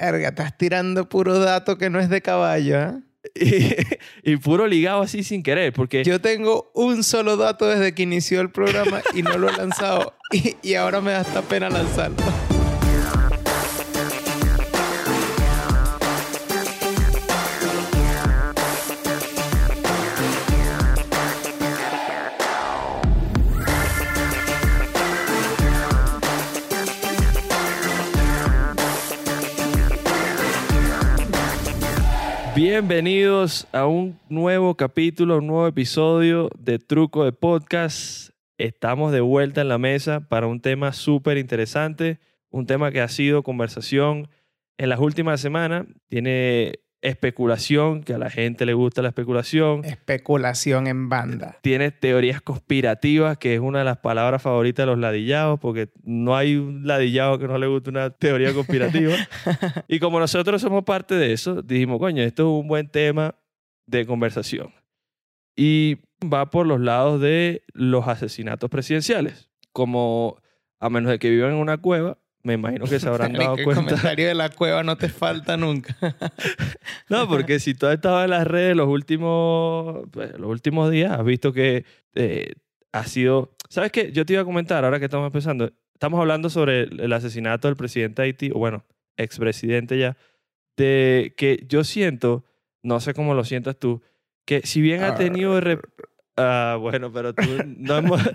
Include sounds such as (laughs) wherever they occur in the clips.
Verga, estás tirando puro dato que no es de caballo, ¿eh? y, (laughs) y puro ligado así sin querer, porque Yo tengo un solo dato desde que inició el programa y no lo he lanzado. (laughs) Y, y ahora me da hasta pena lanzarlo. Bienvenidos a un nuevo capítulo, un nuevo episodio de Truco de Podcast. Estamos de vuelta en la mesa para un tema súper interesante, un tema que ha sido conversación en las últimas semanas. Tiene especulación, que a la gente le gusta la especulación. Especulación en banda. Tiene teorías conspirativas, que es una de las palabras favoritas de los ladillados, porque no hay un ladillado que no le guste una teoría conspirativa. (laughs) y como nosotros somos parte de eso, dijimos, coño, esto es un buen tema de conversación. Y va por los lados de los asesinatos presidenciales. Como, a menos de que vivan en una cueva, me imagino que se habrán (laughs) dado el cuenta. comentario de la cueva no te falta nunca. (laughs) No, porque si tú has estado en las redes los últimos, pues, los últimos días, has visto que eh, ha sido... ¿Sabes qué? Yo te iba a comentar, ahora que estamos empezando, estamos hablando sobre el, el asesinato del presidente de Haití, o bueno, expresidente ya, de que yo siento, no sé cómo lo sientas tú, que si bien ha tenido... re- Ah, bueno, pero tú no hemos... (laughs)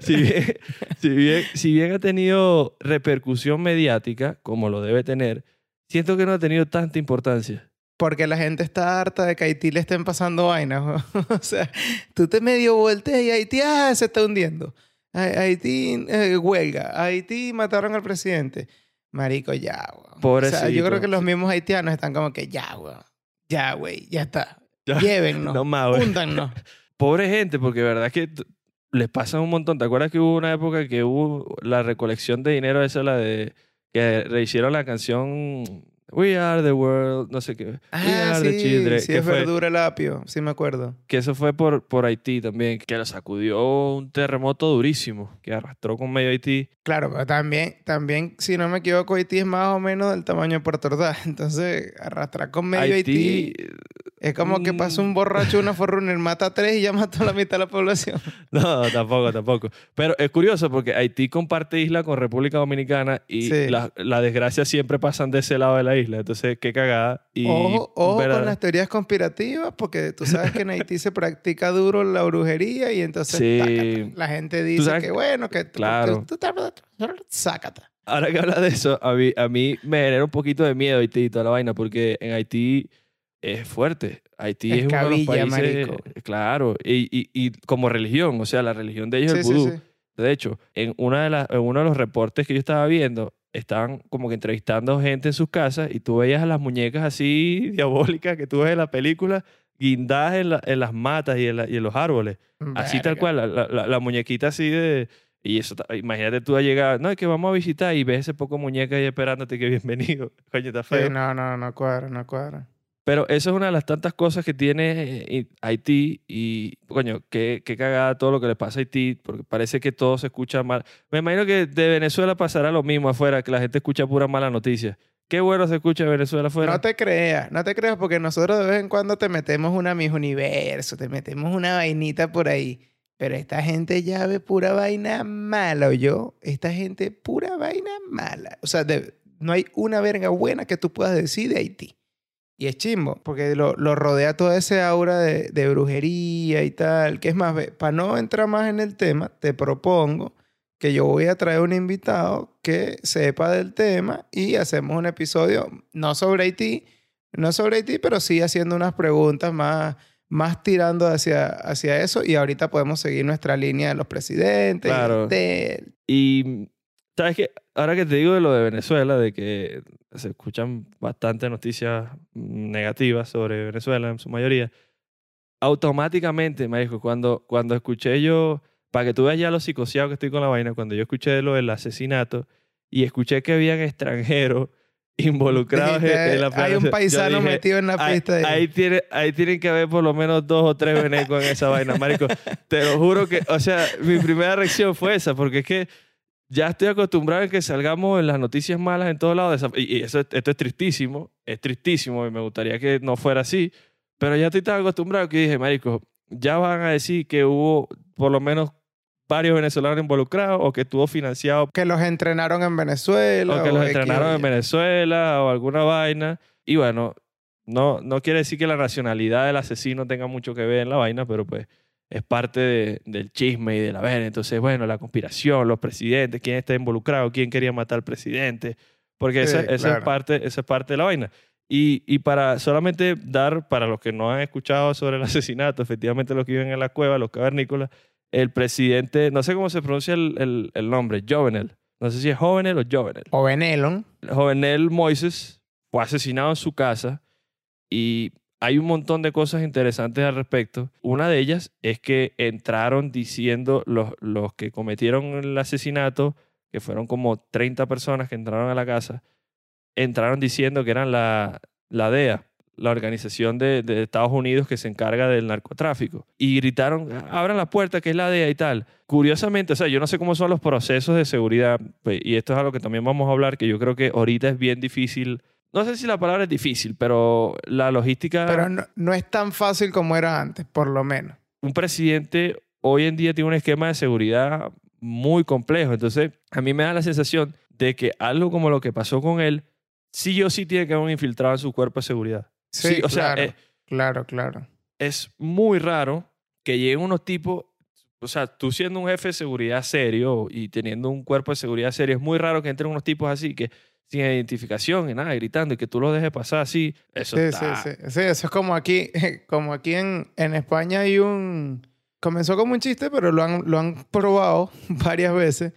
Si bien, si, bien, si bien ha tenido repercusión mediática, como lo debe tener, siento que no ha tenido tanta importancia. Porque la gente está harta de que a Haití le estén pasando vainas. (laughs) o sea, tú te medio volteas y Haití ah, se está hundiendo. Ha- Haití eh, huelga. Haití mataron al presidente. Marico, ya, weón. O sea, yo creo que los mismos haitianos están como que ya, weón. Ya, güey, ya está. Ya. Llévennos. No más. (laughs) Pobre gente, porque verdad que t- les pasa un montón. ¿Te acuerdas que hubo una época que hubo la recolección de dinero, esa la de que rehicieron la canción We Are the World, no sé qué. We Ah, Are the sí, Children. sí que, es fue- verdura el apio. Sí me acuerdo. que eso fue por, por Haití también, que lo sacudió un terremoto durísimo, que arrastró con medio Haití. Claro, pero también, también, si no me equivoco, Haití es más o menos del tamaño de Puerto Ordaz. (laughs) Entonces, arrastrar con medio Haití, es como que pasa un mm. borracho una forrunner, mata a tres y ya mató a la mitad de la población. (laughs) No, tampoco, tampoco. Pero es curioso porque Haití comparte isla con República Dominicana y Sí. la, la desgracia siempre pasan de ese lado de la isla. Entonces, qué cagada. Y ojo ojo con las teorías conspirativas, porque tú sabes que en Haití se practica duro la brujería y entonces Sí. tácata. la gente dice que bueno, que tú- Claro. tú- tú-. Ahora que hablas de eso, a mí, a mí me genera un poquito de miedo Haití y toda la vaina porque en Haití es fuerte. Haití Es es, uno de los países... marico. Claro. Y, y, y como religión, o sea, la religión de ellos Sí, es el vudú. sí. De hecho, en, una de las, en uno de los reportes que yo estaba viendo, estaban como que entrevistando gente en sus casas y tú veías a las muñecas así (laughs) diabólicas que tú ves en la película guindadas en, la- en las matas y en, la- y en los árboles. Así tal cual, la, la- muñequita así de... Y eso, imagínate tú a llegar, no, es que vamos a visitar y ves ese poco muñeca ahí esperándote que bienvenido. (laughs) Coño, está Sí, feo. no, no, no cuadra, no cuadra. Pero eso es una de las tantas cosas que tiene eh, Haití y, coño, qué, qué cagada todo lo que le pasa a Haití, porque parece que todo se escucha mal. Me imagino que de Venezuela pasará lo mismo afuera, que la gente escucha pura mala noticia. Qué bueno se escucha Venezuela afuera. No te creas, no te creas porque nosotros de vez en cuando te metemos una Miss Universo, te metemos una vainita por ahí. Pero esta gente ya ve pura vaina mala, ¿o yo? Esta gente pura vaina mala. O sea, de- no hay una verga buena que tú puedas decir de Haití. Y es chimbo, porque lo, lo rodea toda ese aura de, de brujería y tal. Que es más, para no entrar más en el tema, te propongo que yo voy a traer un invitado que sepa del tema y hacemos un episodio, no sobre Haití, no sobre Haití, pero sí haciendo unas preguntas más, más tirando hacia, hacia eso y ahorita podemos seguir nuestra línea de los presidentes. Claro. Y, ¿sabes qué? Ahora que te digo de lo de Venezuela, de que se escuchan bastante noticias negativas sobre Venezuela en su mayoría, automáticamente, me dijo, cuando, cuando escuché yo, para que tú veas ya lo psicoseado que estoy con la vaina, cuando yo escuché lo del asesinato y escuché que habían extranjeros (laughs) involucrados en, dijiste, en la hay un paisano dije, metido en la Ahí, pista. de- ahí, tiene, ahí tienen que haber por lo menos dos o tres venecos en esa vaina, marico. (laughs) Te lo juro que, o sea, mi primera reacción fue esa, porque es que ya estoy acostumbrado a que salgamos en las noticias malas en todos lados. Y eso, esto es tristísimo, es tristísimo y me gustaría que no fuera así. Pero ya estoy tan acostumbrado que dije, marico, ya van a decir que hubo por lo menos varios venezolanos involucrados o que estuvo financiado Que los entrenaron en Venezuela. o que los entrenaron en. Venezuela o alguna vaina. Y bueno, no, no quiere decir que la nacionalidad del asesino tenga mucho que ver en la vaina, pero pues es parte de- del chisme y de la vaina. Entonces, bueno, la conspiración, los presidentes, quién está involucrado, quién quería matar al presidente, porque Sí, esa, esa es parte, esa es parte de la vaina. Y, y para solamente dar, para los que no han escuchado sobre el (laughs) asesinato, efectivamente los que viven en la cueva, los cavernícolas, el presidente, no sé cómo se pronuncia el, el, el nombre, Jovenel. No sé si es Jovenel o Jovenel. O Benelon. Jovenel Moises fue asesinado en su casa y hay un montón de cosas interesantes al respecto. Una de ellas es que entraron diciendo los, los que cometieron el asesinato, que fueron como 30 personas que entraron a la casa, entraron diciendo que eran la, la DEA, la organización de, de Estados Unidos que se encarga del narcotráfico. Y gritaron, abran la puerta, que es la DEA y tal. Curiosamente, o sea, yo no sé cómo son los procesos de seguridad, pues, y esto es algo que también vamos a hablar, que yo creo que ahorita es bien difícil. No sé si la palabra es difícil, pero la logística... Pero no, no es tan fácil como era antes, por lo menos. un presidente hoy en día tiene un esquema de seguridad muy complejo. Entonces, a mí me da la sensación de que algo como lo que pasó con él, sí o sí tiene que haber un infiltrado en su cuerpo de seguridad. Sí, o sea, eh, claro, claro. es muy raro que lleguen unos tipos, o sea, tú siendo un jefe de seguridad serio y teniendo un cuerpo de seguridad serio, es muy raro que entren unos tipos así que sin identificación y nada, gritando y que tú los dejes pasar así. Eso Sí, está... sí, sí. Sí, eso es como aquí, (laughs) como aquí en, en España hay un... Comenzó como un chiste, pero lo han, lo han probado (laughs) varias veces,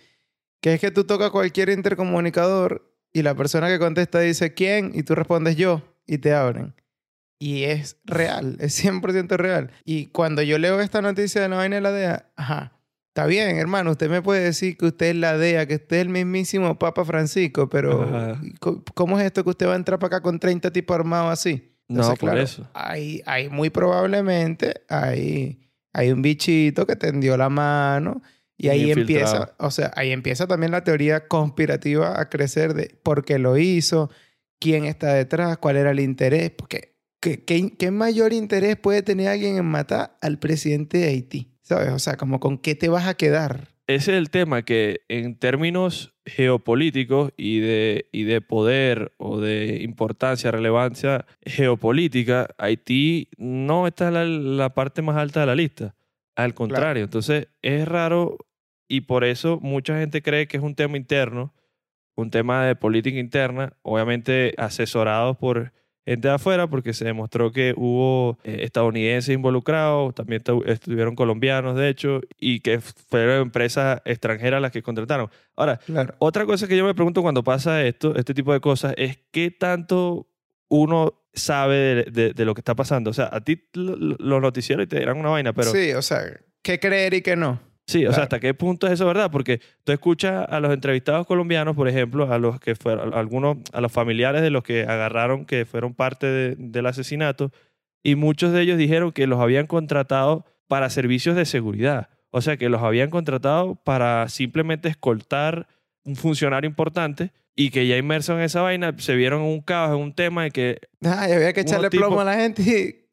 que es que tú tocas cualquier intercomunicador y la persona que contesta dice ¿quién? y tú respondes yo y te abren. Y es real, es 100% real. Y cuando yo leo esta noticia de la vaina de la DEA, ajá, está bien, hermano, usted me puede decir que usted es la DEA, que usted es el mismísimo Papa Francisco, pero Ajá. ¿cómo es esto que usted va a entrar para acá con 30 tipos armados así? No, por eso. Hay, hay muy probablemente, hay, hay un bichito que tendió la mano y ahí infiltrado. empieza, o sea, ahí empieza también la teoría conspirativa a crecer de por qué lo hizo, quién está detrás, cuál era el interés, porque ¿qué, qué, qué mayor interés puede tener alguien en matar al presidente de Haití? ¿Sabes? O sea, como con qué te vas a quedar. ese es el tema que en términos geopolíticos y de, y de poder o de importancia, relevancia geopolítica, Haití no está en la, la parte más alta de la lista. Al contrario, entonces es raro y por eso mucha gente cree que es un tema interno, un tema de política interna, obviamente asesorados por gente de afuera porque se demostró que hubo eh, estadounidenses involucrados, también estu- estuvieron colombianos de hecho, y que fueron empresas extranjeras las que contrataron. Ahora, Claro. otra cosa que yo me pregunto cuando pasa esto, este tipo de cosas, es qué tanto uno sabe de, de- de lo que está pasando. O sea, a ti lo- lo- los noticieros te dirán una vaina, pero sí, o sea, ¿qué creer y qué no? Sí, o sea. ¿hasta qué punto es eso verdad? Porque tú escuchas a los entrevistados colombianos, por ejemplo, a los que fueron, a algunos, a los familiares de los que agarraron que fueron parte de- del asesinato, y muchos de ellos dijeron que los habían contratado para servicios de seguridad. O sea, que los habían contratado para simplemente escoltar un funcionario importante y que ya inmersos en esa vaina se vieron en un caos, en un tema de que Ay, había que echarle plomo a la gente y.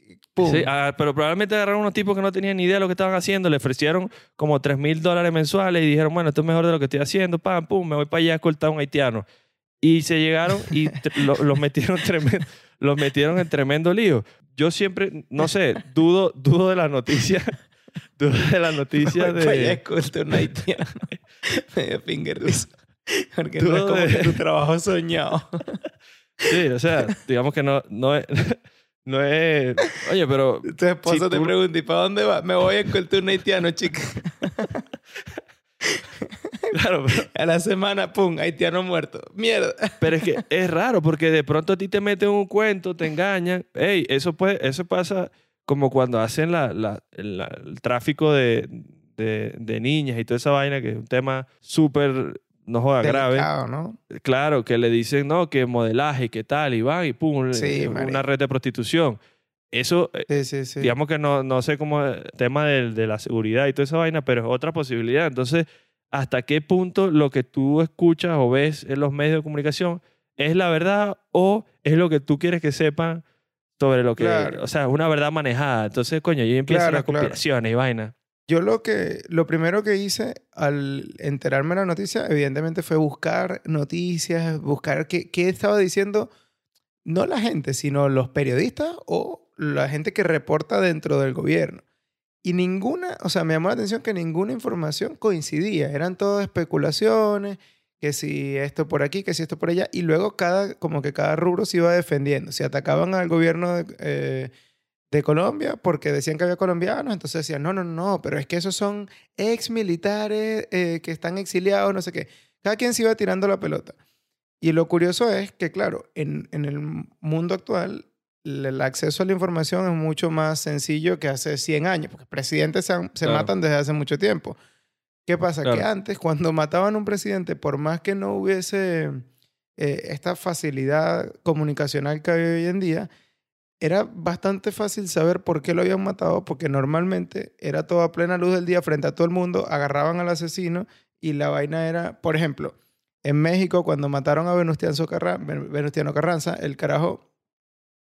Sí, ah, pero probablemente agarraron unos tipos que no tenían ni idea de lo que estaban haciendo, le ofrecieron como 3 mil dólares mensuales y dijeron, bueno, esto es mejor de lo que estoy haciendo, pam, pum, me voy para allá a escoltar a un haitiano. Y se llegaron y tr- lo- los, metieron tremendo, los metieron en tremendo lío. Yo siempre, no sé, dudo, dudo de la noticia, (laughs) dudo de la noticia Voy para allá, de... escolta un haitiano. (laughs) Medio finger. (laughs) Porque Tú no es como de- que tu trabajo soñado. Sí, o sea, digamos que no, no es... No es... Oye, pero Tu esposo Si te tú- pregunta, ¿y para dónde va? Me voy a escoltar un haitiano, chica. claro, pero- A la semana, pum, haitiano muerto. Mierda. Pero es que es raro porque de pronto a ti te meten un cuento, te engañan. Ey, eso, puede, eso pasa como cuando hacen la, la- la- el tráfico de, de, de niñas y toda esa vaina, que es un tema súper, no joda, grave. ¿no? Claro, que le dicen, no, que modelaje, que tal, y van y pum, Sí, eh, una red de prostitución. Eso, eh, Sí, sí, sí. digamos que no, no sé cómo el tema del- de, la seguridad y toda esa vaina, pero es otra posibilidad. Entonces, hasta qué punto lo que tú escuchas o ves en los medios de comunicación es la verdad o es lo que tú quieres que sepan sobre lo que, Claro. o sea, una verdad manejada. Entonces, coño, ahí empiezan Claro, las claro. conspiraciones y vainas. Yo lo que, lo primero que hice al enterarme de la noticia, evidentemente fue buscar noticias, buscar qué, qué estaba diciendo, no la gente, sino los periodistas o la gente que reporta dentro del gobierno. Y ninguna, o sea, me llamó la atención que ninguna información coincidía. Eran todas especulaciones, que si esto por aquí, que si esto por allá. Y luego cada, como que cada rubro se iba defendiendo. Si atacaban al gobierno eh, de Colombia porque decían que había colombianos, entonces decían, no, no, no, pero es que esos son ex militares eh, que están exiliados, no sé qué. Cada quien se iba tirando la pelota. Y lo curioso es que, claro, en, en el mundo actual, el acceso a la información es mucho más sencillo que hace 100 años, porque presidentes se, han- se Claro. matan desde hace mucho tiempo. ¿Qué pasa? Que antes, cuando mataban a un presidente, por más que no hubiese eh, esta facilidad comunicacional que hay hoy en día, era bastante fácil saber por qué lo habían matado, porque normalmente era todo a plena luz del día frente a todo el mundo, agarraban al asesino y la vaina era, por ejemplo, en México cuando mataron a Venustiano, Carranza, Venustiano Carranza, el carajo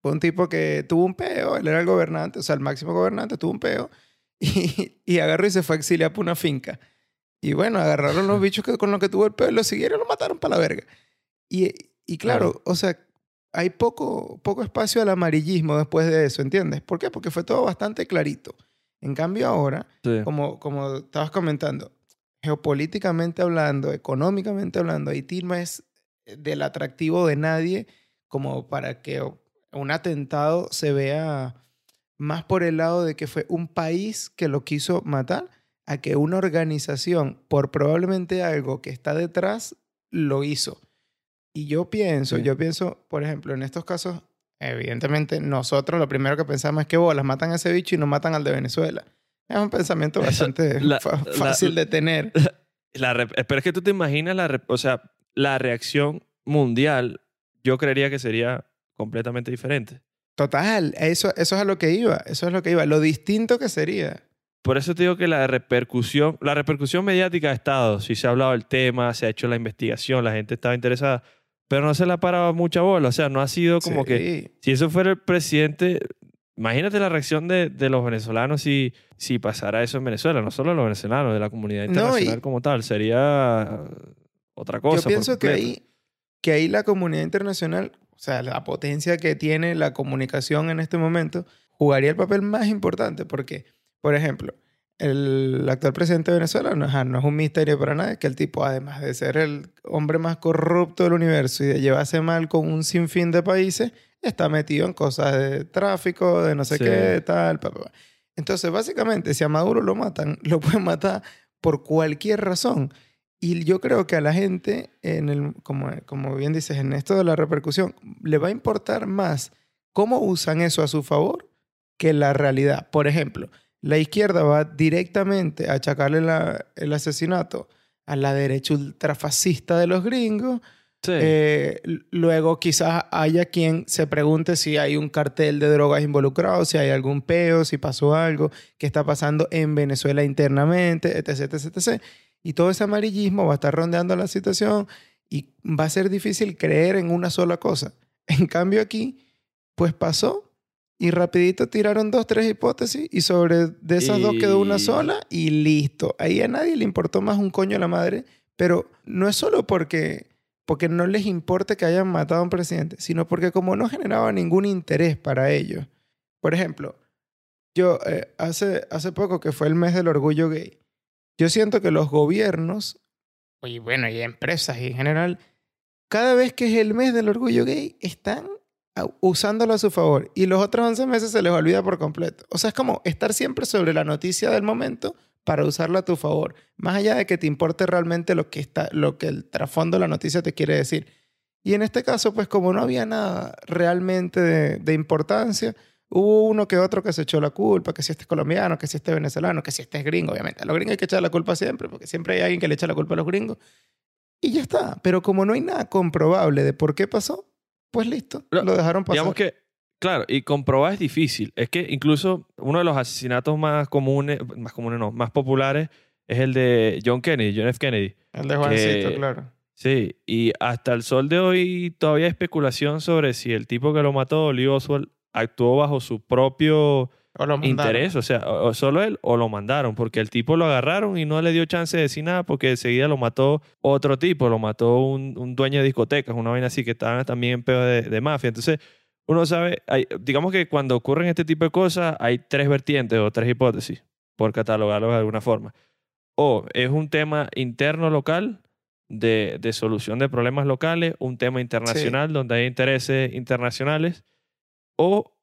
fue un tipo que tuvo un peo, él era el gobernante, o sea, el máximo gobernante, tuvo un peo (laughs) y, y agarró y se fue a exiliar por una finca. Y bueno, agarraron los bichos que, con los que tuvo el peo, y lo siguieron y lo mataron para la verga. Y, y claro, Claro. o sea, hay poco, poco espacio al amarillismo después de eso, ¿entiendes? ¿Por qué? Porque fue todo bastante clarito. En cambio ahora, Sí. como, como estabas comentando, geopolíticamente hablando, económicamente hablando, Haití no es del atractivo de nadie como para que un atentado se vea más por el lado de que fue un país que lo quiso matar a que una organización, por probablemente algo que está detrás, lo hizo. Y yo pienso, Sí. yo pienso, por ejemplo, en estos casos, evidentemente nosotros lo primero que pensamos es que bolas matan a ese bicho y no matan al de Venezuela. Es un pensamiento (laughs) bastante La- fa- la- fácil de tener. (laughs) La pero es que tú te imaginas la, o sea, la reacción mundial, yo creería que sería completamente diferente. Total, eso, eso es a lo que iba, eso es lo que iba, lo distinto que sería. Por eso te digo que la repercusión, la repercusión mediática ha estado, si se ha hablado del tema, se ha hecho la investigación, la gente estaba interesada, pero no se le ha parado mucha bola, o sea, no ha sido como que, si eso fuera el presidente, imagínate la reacción de, de los venezolanos si, si pasara eso en Venezuela, no solo de los venezolanos, de la comunidad No, y- internacional como tal, sería otra cosa. Yo pienso que ahí, que ahí la comunidad internacional, o sea, la potencia que tiene la comunicación en este momento, jugaría el papel más importante porque, por ejemplo, el actual presidente de Venezuela no, no es un misterio para nadie que el tipo, además de ser el hombre más corrupto del universo y de llevarse mal con un sinfín de países, está metido en cosas de tráfico, de no sé Sí. qué, tal, pa, pa, pa. Entonces, básicamente, si a Maduro lo matan, (laughs) lo pueden matar por cualquier razón. Y yo creo que a la gente, en el, como, como bien dices, en esto de la repercusión, le va a importar más cómo usan eso a su favor que la realidad. Por ejemplo, la izquierda va directamente a achacarle la- el asesinato a la derecha ultrafascista de los gringos. Sí. Eh, luego quizás haya quien se pregunte si hay un cartel de drogas involucrado, si hay algún peo, si pasó algo, qué está pasando en Venezuela internamente, etc, etc, etc. Y todo ese amarillismo va a estar rondeando la situación y va a ser difícil creer en una sola cosa. En cambio aquí, pues pasó y rapidito tiraron dos, tres hipótesis y sobre de esas dos quedó una sola y listo. Ahí a nadie le importó más un coño a la madre, pero no es solo porque, porque no les importe que hayan matado a un presidente, sino porque como no generaba ningún interés para ellos. Por ejemplo, yo eh, hace, hace poco que fue el mes del orgullo gay, yo siento que los gobiernos, y bueno, y empresas y en general, cada vez que es el mes del orgullo gay, están usándolo a su favor. Y los otros 11 meses se les olvida por completo. O sea, es como estar siempre sobre la noticia del momento para usarla a tu favor. Más allá de que te importe realmente lo que, está, lo que el trasfondo de la noticia te quiere decir. Y en este caso, pues como no había nada realmente de, de importancia, hubo uno que otro que se echó la culpa, que si este es colombiano, que si este es venezolano, que si este es gringo, obviamente. A los gringos hay que echar la culpa siempre, porque siempre hay alguien que le echa la culpa a los gringos. Y ya está. Pero como no hay nada comprobable de por qué pasó, pues listo, Lo- lo dejaron pasar. Digamos que, claro, y comprobar es difícil. Es que incluso uno de los asesinatos más comunes, más comunes no, más populares es el de John Kennedy, John F. Kennedy. El de Juancito, que- claro. Sí, y hasta el sol de hoy todavía hay especulación sobre si el tipo que lo mató, Lee Oswald, actuó bajo su propio O lo interés, o sea, o, o solo él o lo mandaron, porque el tipo lo agarraron y no le dio chance de decir nada porque enseguida lo mató otro tipo, lo mató un, un dueño de discotecas, una vaina así que estaban también en pedo de, de mafia. Entonces, uno sabe, hay- digamos que cuando ocurren este tipo de cosas hay tres vertientes o tres hipótesis, por catalogarlo de alguna forma. O es un tema interno local de, de solución de problemas locales, un tema internacional donde hay intereses internacionales, o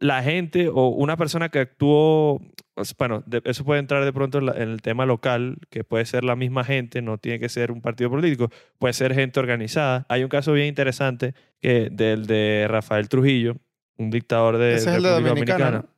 la gente o una persona que actuó, sea, bueno, de- eso puede entrar de pronto en, la- en el tema local, que puede ser la misma gente, no tiene que ser un partido político, puede ser gente organizada. Hay un caso bien interesante que del de Rafael Trujillo, un dictador de Ese es República Dominicana. Dominicana.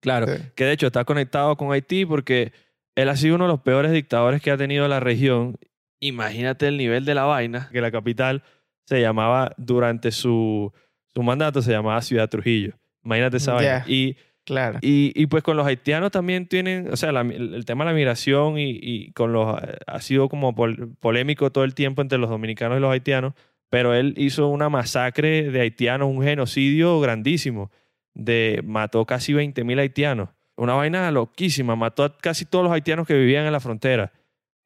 Claro, Sí. que de hecho está conectado con Haití porque él ha sido uno de los peores dictadores que ha tenido la región. Imagínate el nivel de la vaina, que la capital se llamaba, durante su, su mandato, se llamaba Ciudad Trujillo. Imagínate esa vaina. Y, Claro. y, y pues con los haitianos también tienen, o sea, la- el, el tema de la migración y, y con los, ha sido como pol- polémico todo el tiempo entre los dominicanos y los haitianos, pero él hizo una masacre de haitianos, un genocidio grandísimo, de, mató casi 20.000 haitianos. Una vaina loquísima, mató a casi todos los haitianos que vivían en la frontera,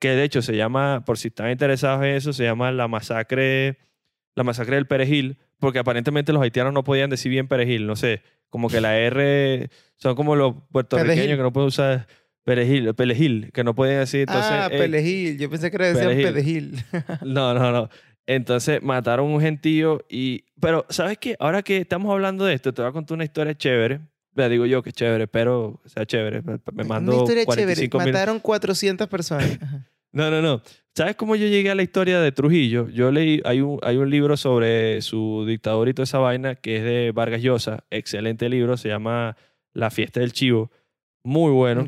que de hecho se llama, por si están interesados en eso, se llama la masacre, la masacre del perejil, porque aparentemente los haitianos no podían decir bien perejil, no sé, como que la R son como los puertorriqueños Perejil. que no pueden usar perejil, perejil, que no pueden decir, entonces... ah, eh, Pelejil. Yo pensé que era decían Perejil. (laughs) No, no, no. Entonces mataron un gentío y... Pero, ¿sabes qué? Ahora que estamos hablando de esto, te voy a contar una historia chévere. Le digo yo que es chévere, pero sea chévere. Me, mando Una historia 45 chévere. Mataron 400 personas. No, no, no. ¿Sabes cómo yo llegué a la historia de Trujillo? Yo leí, hay un, hay un libro sobre su dictador y toda esa vaina que es de Vargas Llosa. Excelente libro, se llama La fiesta del chivo. Muy bueno.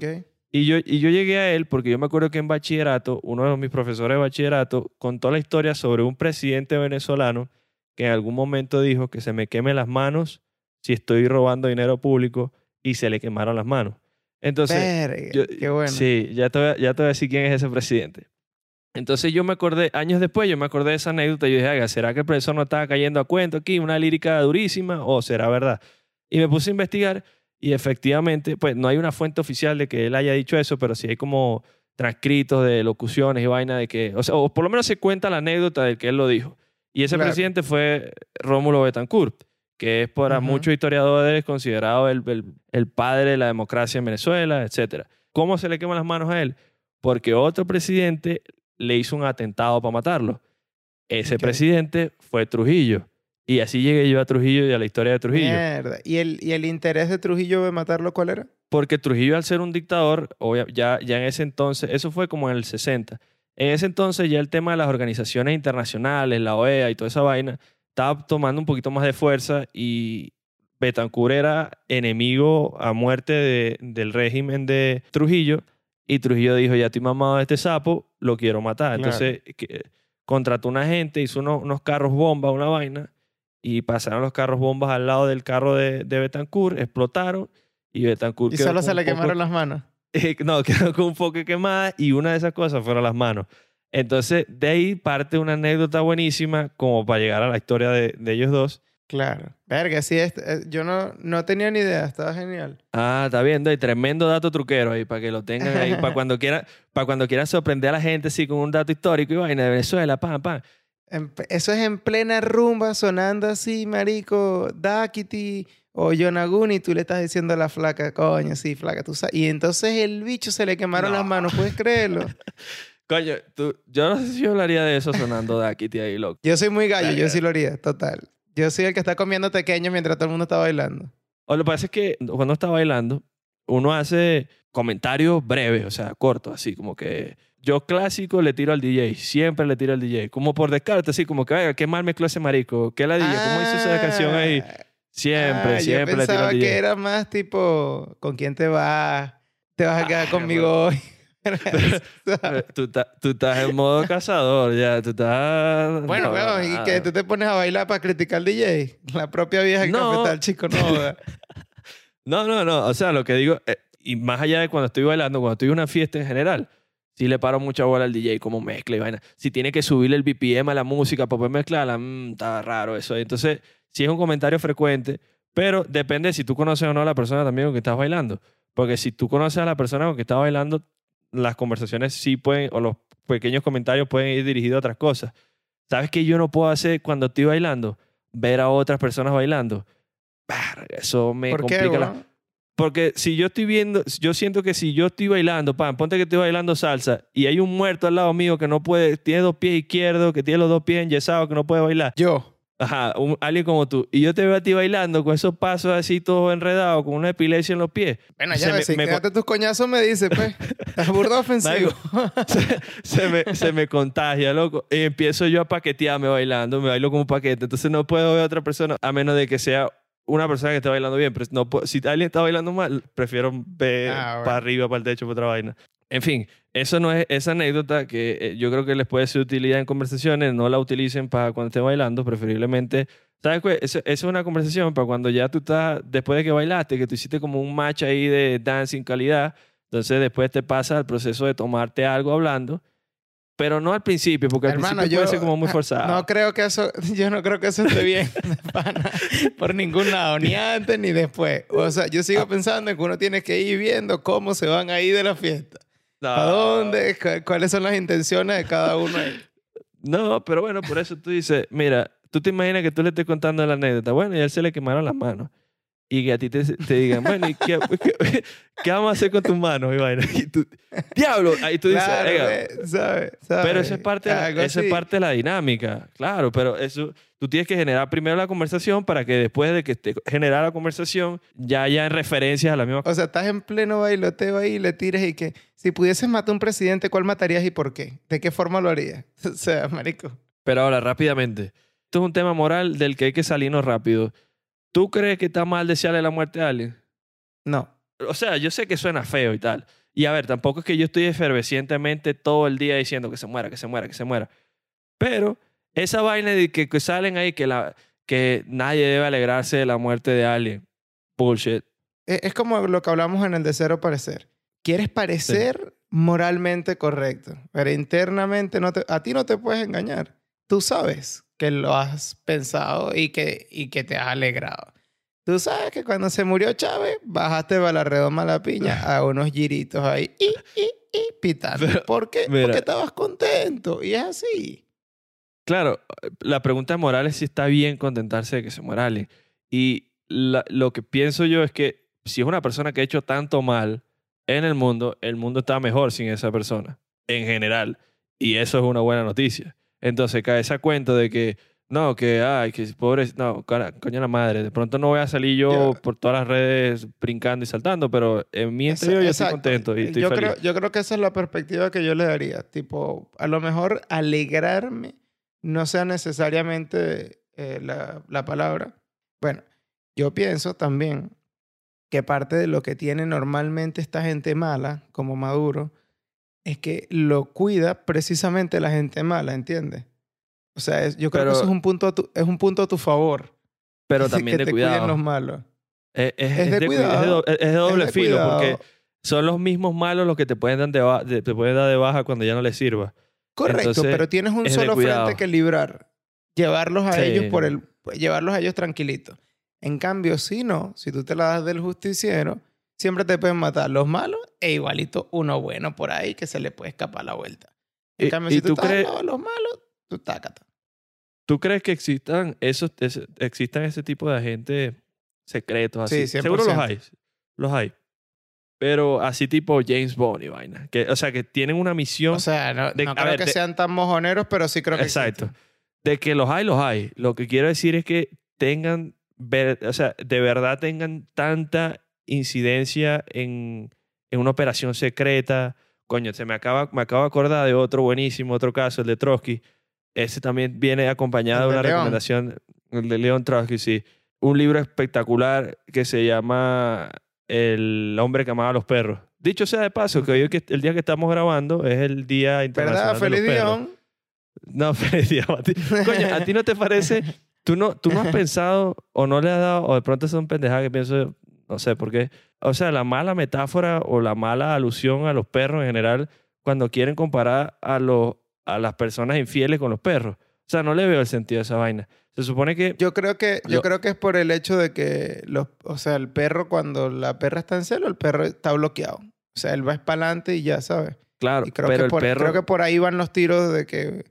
Y yo, y yo llegué a él porque yo me acuerdo que en bachillerato, uno de mis profesores de bachillerato contó la historia sobre un presidente venezolano que en algún momento dijo que se me quemen las manos si estoy robando dinero público y se le quemaron las manos. Entonces, Verga, yo- qué bueno. Sí, ya te, voy a, ya te voy a decir quién es ese presidente. Entonces yo me acordé, años después yo me acordé de esa anécdota y yo dije, "Haga, ¿será que el profesor no estaba cayendo a cuento aquí? ¿Una lírica durísima o será verdad? Y me puse a investigar y efectivamente, pues no hay una fuente oficial de que él haya dicho eso, pero sí hay como transcritos de locuciones y vaina de que, o sea, o por lo menos se cuenta la anécdota de que él lo dijo. Y ese Claro. presidente fue Rómulo Betancourt, que es para muchos historiadores considerado el, el, el padre de la democracia en Venezuela, etc. ¿Cómo se le queman las manos a él? Porque otro presidente le hizo un atentado para matarlo. Ese presidente fue Trujillo. Y así llegué yo a Trujillo y a la historia de Trujillo. Mierda. ¿Y el, ¿Y el interés de Trujillo de matarlo cuál era? Porque Trujillo, al ser un dictador, ya, ya en ese entonces, eso fue como en el 60. En ese entonces ya el tema de las organizaciones internacionales, la OEA y toda esa vaina, estaba tomando un poquito más de fuerza y Betancourt era enemigo a muerte de- del régimen de Trujillo y Trujillo dijo, ya estoy mamado de este sapo, lo quiero matar. Claro. Entonces que- contrató una gente, hizo unos, unos carros bomba, una vaina, y pasaron los carros bombas al lado del carro de, de Betancourt, explotaron y Betancourt Y solo se le poco- quemaron las manos. eh, (laughs) no, quedó con un poco quemada y una de esas cosas fueron las manos. Entonces, de ahí parte una anécdota buenísima como para llegar a la historia de, de ellos dos. Claro. Verga, sí, es- eh, yo no, no tenía ni idea. Estaba genial. Ah, está viendo, hay tremendo dato truquero ahí para que lo tengan ahí, para (laughs) cuando quieran, para cuando quieran sorprender a la gente así con un dato histórico y vaina de Venezuela, pam, pam. Eso es en plena rumba, sonando así, marico, Dakiti o Yonaguni, y tú le estás diciendo a la flaca, coño, sí, flaca, tú sabes. Y entonces el bicho se le quemaron No. las manos, ¿puedes creerlo? (laughs) Coño, tú, yo no sé si yo hablaría de eso sonando Dakiti ahí, loco. Yo soy muy gallo, yo sí lo haría, total. Yo soy el que está comiendo pequeño mientras todo el mundo está bailando. O lo que pasa es que cuando está bailando, uno hace comentarios breves, o sea, cortos, así como que yo clásico le tiro al DJ, siempre le tiro al DJ, como por descarte, así como que, venga, qué mal mezcló ese marico, qué la DJ, ¿cómo hizo esa canción ahí? Siempre, Ah, siempre Yo le tiro pensaba al DJ. que era más tipo, ¿con quién te vas? ¿Te vas a quedar Ah, conmigo hoy? (laughs) Tú, ta- tú estás en modo cazador, ya, tú estás... Bueno, no, y que tú te pones a bailar para criticar al DJ. La propia vieja que No. cafetal, chico, no. (laughs) No, no, no. O sea, lo que digo, eh, y más allá de cuando estoy bailando, cuando estoy en una fiesta en general, Si le paro mucha bola al DJ, como mezcla y vaina. Si tiene que subirle el BPM a la música para poder mezclarla, mmm, está raro eso. Entonces, sí es un comentario frecuente, pero depende si tú conoces o no a la persona también con que estás bailando. Porque si tú conoces a la persona con que estás bailando, las conversaciones sí pueden, o los pequeños comentarios pueden ir dirigidos a otras cosas. ¿Sabes qué yo no puedo hacer cuando estoy bailando? Ver a otras personas bailando. Eso me ¿Por qué, complica la... Porque si yo estoy viendo, yo siento que si yo estoy bailando, pan, ponte que estoy bailando salsa y hay un muerto al lado mío que no puede, tiene dos pies izquierdos, que tiene los dos pies enyesados, que no puede bailar. Yo. Ajá, un- alguien como tú. Y yo te veo a ti bailando con esos pasos así todos enredados, con una epilepsia en los pies. Bueno, ya me- ves, si me- quédate tus coñazos, me dice, pues. Estás burda (laughs) ofensivo. (laughs) se, se me, se me contagia, loco. Y empiezo yo a paquetearme bailando, me bailo como un paquete. Entonces no puedo ver a otra persona, a menos de que sea una persona que esté bailando bien. Pero no puedo- si alguien está bailando mal, prefiero ver Ah, bueno. para arriba, para el techo, para otra vaina. En fin, eso no es esa anécdota que eh, yo creo que les puede ser de utilidad en conversaciones. No la utilicen para cuando estén bailando, preferiblemente. ¿Sabes qué? Eso es una conversación para cuando ya tú estás, después de que bailaste, que tú hiciste como un match ahí de dancing calidad. Entonces después te pasa el proceso de tomarte algo hablando, pero no al principio, porque al Hermano, principio yo puede ser como muy (laughs) forzado. no creo que eso, (laughs) yo no creo que eso esté bien, (laughs) pana, por ningún lado, ni antes ni después. O sea, yo Ah. sigo pensando en que uno tiene que ir viendo cómo se van a ir de la fiesta. No. ¿A dónde? ¿Cu- ¿Cuáles son las intenciones de cada uno ahí? No, pero bueno, por eso tú dices, mira, tú te imaginas que tú le estés contando la anécdota, bueno, y a él se le quemaron las manos. Y que a ti te, te digan, bueno, ¿y qué, (laughs) qué, qué vamos a hacer con tus manos? Y, vaina? Y tú, diablo, ahí tú dices, Claro, "Oiga, ve, ¿sabes? ¿sabes? Pero eso es parte, de la, eso es parte de la dinámica, claro, pero eso, tú tienes que generar primero la conversación para que después de que te generar la conversación ya haya referencias a la misma O sea, estás en pleno bailoteo ahí y le tiras y que si pudieses matar a un presidente, ¿cuál matarías y por qué? ¿De qué forma lo harías? (laughs) O sea, marico. Pero ahora, rápidamente. Esto es un tema moral del que hay que salirnos rápido. ¿Tú crees que está mal desearle la muerte a alguien? No. O sea, yo sé que suena feo y tal. Y a ver, tampoco es que yo estoy efervescientemente todo el día diciendo que se muera, que se muera, que se muera. Pero esa vaina de que, que salen ahí que, la, que nadie debe alegrarse de la muerte de alguien. Bullshit. Es, es como lo que hablamos en el de cero parecer. Quieres parecer moralmente correcto, pero internamente no te, a ti no te puedes engañar. Tú sabes que lo has pensado y que, y que te has alegrado. Tú sabes que cuando se murió Chávez, bajaste para la redoma la piña a (laughs) unos giritos ahí y, y, y pitando. Pero, ¿Por qué? mira. Porque estabas contento y es así. Claro, la pregunta moral es si está bien contentarse de que se alguien. Y la- lo que pienso yo es que si es una persona que ha hecho tanto mal en el mundo, el mundo está mejor sin esa persona, en general. Y eso es una buena noticia. Entonces cae esa cuenta de que, no, que, ay, que pobre, no, cara- coño la madre, de pronto no voy a salir yo Ya. por todas las redes brincando y saltando, pero en mi Esa- interior yo estoy exacto. contento y estoy yo feliz. Creo, yo creo que esa es la perspectiva que yo le daría. Tipo, a lo mejor alegrarme no sea necesariamente eh, la, la palabra. Bueno, yo pienso también que parte de lo que tiene normalmente esta gente mala, como Maduro, es que lo cuida precisamente la gente mala, ¿entiendes? O sea, es- yo creo Pero- que eso es un punto a tu, es un punto a tu favor. pero que también te de cuiden cuidado. los malos. Es, es- Es es de de, cuida- es de cuidado. do- es de doble de filo, cuidado. porque son los mismos malos los que te pueden, dar de ba- de- te pueden dar de baja cuando ya no les sirva. Correcto, Entonces, pero tienes un es solo frente que librar. Llevarlos a Sí. ellos por el llevarlos a ellos tranquilitos. En cambio, si no, si tú te la das del justiciero, siempre te pueden matar los malos e igualito uno bueno por ahí que se le puede escapar la vuelta. En Y- cambio, si tú, tú estás al crees- lado de los malos, tú tácata. ¿Tú crees que existan esos, ese- existan ese tipo de agentes secretos así? Sí, 100%. Seguro los hay. Los hay. Pero así tipo James Bond y vaina. Que, o sea, que tienen una misión. O sea, no, de- no creo ver, que de- sean tan mojoneros, pero sí creo que Exacto. existen. De que los hay, los hay. Lo que quiero decir es que tengan, ver- o sea, de verdad tengan tanta incidencia en, en una operación secreta. Coño, se me acaba, me acabo de acordar de otro buenísimo, otro caso, el de Trotsky. Ese también viene acompañado de de una recomendación, el de León Trotsky, sí. Un libro espectacular que se llama El hombre que amaba a los perros. Dicho sea de paso, que hoy que el día que estamos grabando es el Día Internacional ¿Verdad? de los Feliz Perros. Dion. No, (laughs) feliz día, Mati. Coño, ¿a ti no te parece? ¿Tú no, ¿Tú no has (laughs) pensado o no le has dado, o de pronto son pendejadas que pienso, no sé por qué? O sea, la mala metáfora o la mala alusión a los perros en general, cuando quieren comparar a, los, a las personas infieles con los perros. O sea, no le veo el sentido a esa vaina. Se supone que... Yo creo que, yo creo que es por el hecho de que, los, o sea, el perro cuando la perra está en celo, el perro está bloqueado. O sea, él va para adelante y ya sabes. claro, Y creo, pero que el por, perro... creo que por ahí van los tiros de que,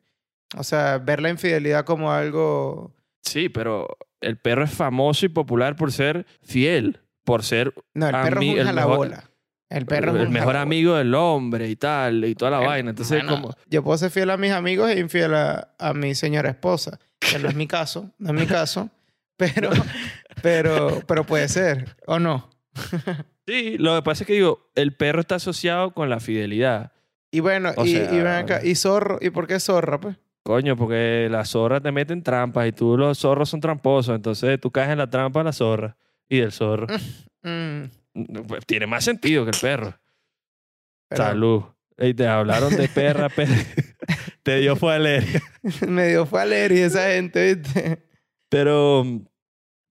o sea, ver la infidelidad como algo... Sí, pero el perro es famoso y popular por ser fiel, por ser No, el perro es un el jalabola. El perro es el mejor jalabola. amigo del hombre y tal, y toda la vaina. Entonces, bueno, como... Yo puedo ser fiel a mis amigos e infiel a, a mi señora esposa. Que no es mi caso, no es mi caso. (laughs) Pero, pero, pero puede ser, ¿o no? (laughs) Sí, lo que pasa es que digo, el perro está asociado con la fidelidad. Y bueno, O y, sea- y ven acá, ¿y zorro? ¿Y por qué zorra, pues? Coño, porque la zorra te mete en trampas y tú los zorros son tramposos. Entonces tú caes en la trampa de la zorra y del zorro. Mm, Pues, tiene más sentido que el perro. pero Salud. Ey, te hablaron de perra, perra. (laughs) (laughs) te dio fue a leer. (laughs) Me dio fue alergia esa gente, ¿viste? Pero,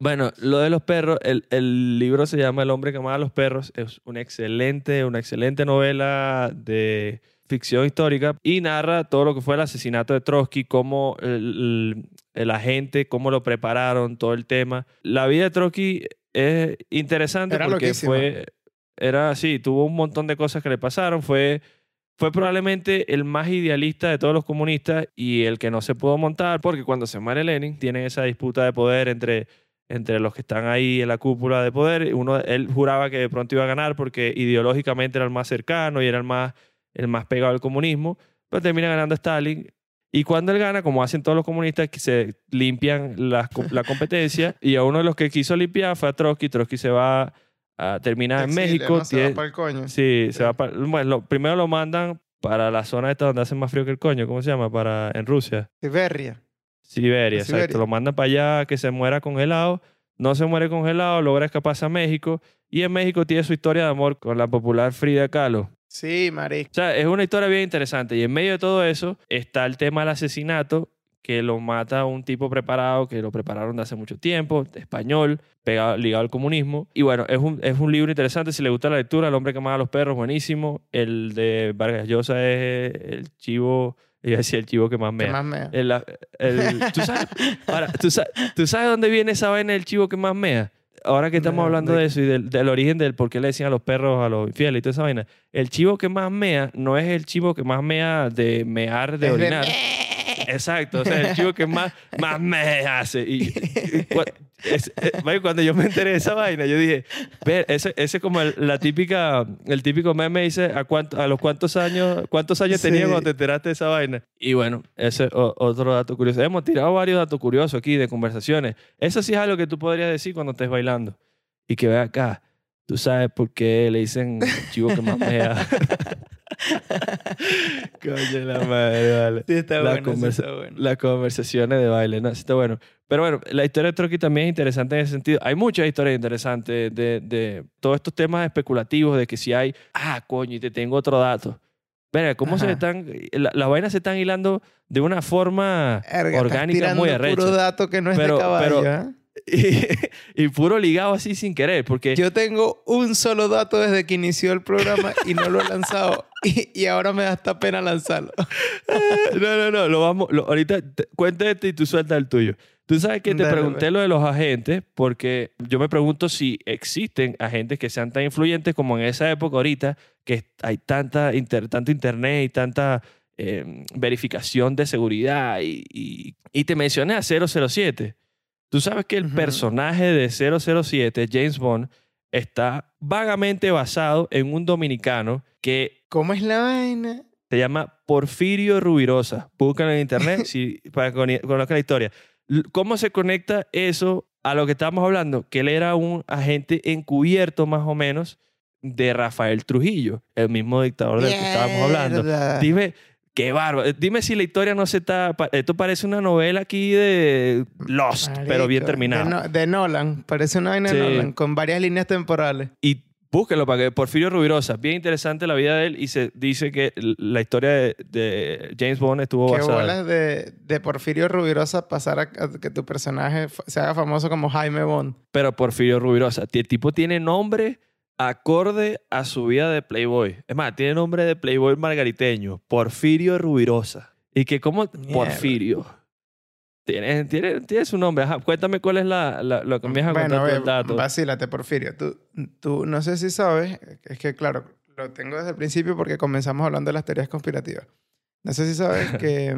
bueno, lo de los perros, el, el libro se llama El hombre que amaba a los perros. Es una excelente, una excelente novela de ficción histórica y narra todo lo que fue el asesinato de Trotsky, cómo el, el- el agente, cómo lo prepararon, todo el tema. La vida de Trotsky es interesante Era porque fue, era así, tuvo un montón de cosas que le pasaron, fue... Fue probablemente el más idealista de todos los comunistas y el que no se pudo montar porque cuando se muere Lenin tienen esa disputa de poder entre, entre los que están ahí en la cúpula de poder. Uno, él juraba que de pronto iba a ganar porque ideológicamente era el más cercano y era el más, el más pegado al comunismo, pero termina ganando Stalin. Y cuando él gana, como hacen todos los comunistas, que se limpian co- la (laughs) competencia y a uno de los que quiso limpiar fue a Trotsky. Trotsky se va a terminar en México. ¿no? Se va para el coño. Sí, Sí. se va para... Bueno, lo- primero lo mandan para la zona esta donde hace más frío que el coño. ¿Cómo se llama? Para, en Rusia. Siberia. Siberia. exacto. Lo mandan para allá que se muera congelado. No se muere congelado, logra escaparse a México. Y en México tiene su historia de amor con la popular Frida Kahlo. Sí, marico. O sea, es una historia bien interesante. Y en medio de todo eso está el tema del asesinato que lo mata un tipo preparado, que lo prepararon de hace mucho tiempo, español, pegado, ligado al comunismo. Y bueno, es un, es un libro interesante. Si le gusta la lectura, El hombre que amaba a los perros, buenísimo. El de Vargas Llosa es el chivo, iba a decir el chivo que más ¿Qué mea. más me El- el- ¿tú, sabes, ahora, ¿tú, sa- tú sabes dónde viene esa vaina del chivo que más mea? Ahora que estamos hablando de- eso y del, del origen del por qué le decían a los perros a los infieles y toda esa vaina. El chivo que más mea no es el chivo que más mea de mear, de Es de orinar. Exacto, o sea, el chivo que más, más me hace. Y, y cua- es- eh, cuando yo me enteré de esa vaina, yo dije, ver, ese ese es como el, la típica, el típico meme dice, ¿a, cuánto, a los cuántos años, cuántos años Sí. cuando te enteraste de esa vaina? Y bueno, ese es otro dato curioso. Hemos tirado varios datos curiosos aquí de conversaciones. Eso sí es algo que tú podrías decir cuando estés bailando. Y que ve acá, tú sabes por qué le dicen el chivo que más mea. (laughs) (laughs) Coño, la madre, vale Sí, está La bueno, sí está bueno. las conversaciones de baile, ¿no? Sí, Está bueno. Pero bueno, la historia de Trotsky también es interesante en ese sentido. Hay muchas historias interesantes de, de todos estos temas especulativos de que si hay, ah, coño, y te tengo otro dato. Verga, ¿cómo se Ajá. están, la- las vainas se están hilando de una forma Erga, orgánica muy puro arrecha. dato que no es Pero- de caballo, pero- ¿ah? Y, (laughs) y puro ligado así sin querer, porque Yo tengo un solo dato desde que inició el programa y no lo he lanzado. (laughs) Y, y ahora me da hasta pena lanzarlo. (laughs) No, no, no, lo vamos, lo- ahorita te- cuenta este y tú sueltas el tuyo. Tú sabes que te Dale, pregunté pues. lo de los agentes porque yo me pregunto si existen agentes que sean tan influyentes como en esa época ahorita, que hay tanta inter- tanto internet y tanta eh, verificación de seguridad y, y, y te mencioné a 007. Tú sabes que el Ujú. personaje de 007, James Bond, está vagamente basado en un dominicano que ¿Cómo es la vaina? se llama Porfirio Rubirosa. Búscalo en internet (laughs) si, para que conozcan la historia. ¿Cómo se conecta eso a lo que estábamos hablando? Que él era un agente encubierto más o menos de Rafael Trujillo, el mismo dictador del que estábamos hablando. Dime, qué bárbaro. Dime si la historia no se está... Esto parece una novela aquí de Lost, pero bien terminada. De, No- de Nolan. Parece una vaina Sí. de Nolan con varias líneas temporales. Y búsquenlo para que Porfirio Rubirosa, bien interesante la vida de él y se dice que la historia de, de James Bond estuvo Que basada. bolas de, de Porfirio Rubirosa pasar a, a que tu personaje se haga famoso como Jaime Bond. Pero Porfirio Rubirosa, el tipo tiene nombre acorde a su vida de Playboy. Es más, tiene nombre de Playboy margariteño, Porfirio Rubirosa. Y que como Mierda. Porfirio. Tiene, tiene, tiene su nombre. Ajá, cuéntame cuál es la, la- lo que me vas a contar tú ve, el dato. vacílate, Porfirio. Tú, tú, no sé si sabes, es que claro, lo tengo desde el principio porque comenzamos hablando de las teorías conspirativas. No sé si sabes (laughs) que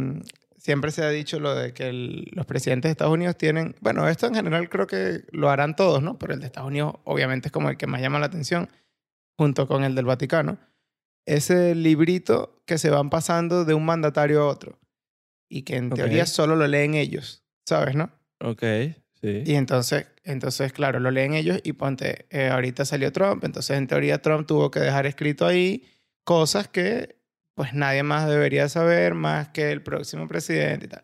siempre se ha dicho lo de que el- los presidentes de Estados Unidos tienen, bueno, esto en general creo que lo harán todos, ¿no? Pero el de Estados Unidos obviamente es como el que más llama la atención, junto con el del Vaticano. Ese librito que se van pasando de un mandatario a otro y que en teoría solo lo leen ellos, ¿sabes, no? Ok, sí. Y entonces, entonces, claro, lo leen ellos y ponte, eh, ahorita salió Trump, entonces en teoría Trump tuvo que dejar escrito ahí cosas que pues nadie más debería saber más que el próximo presidente y tal.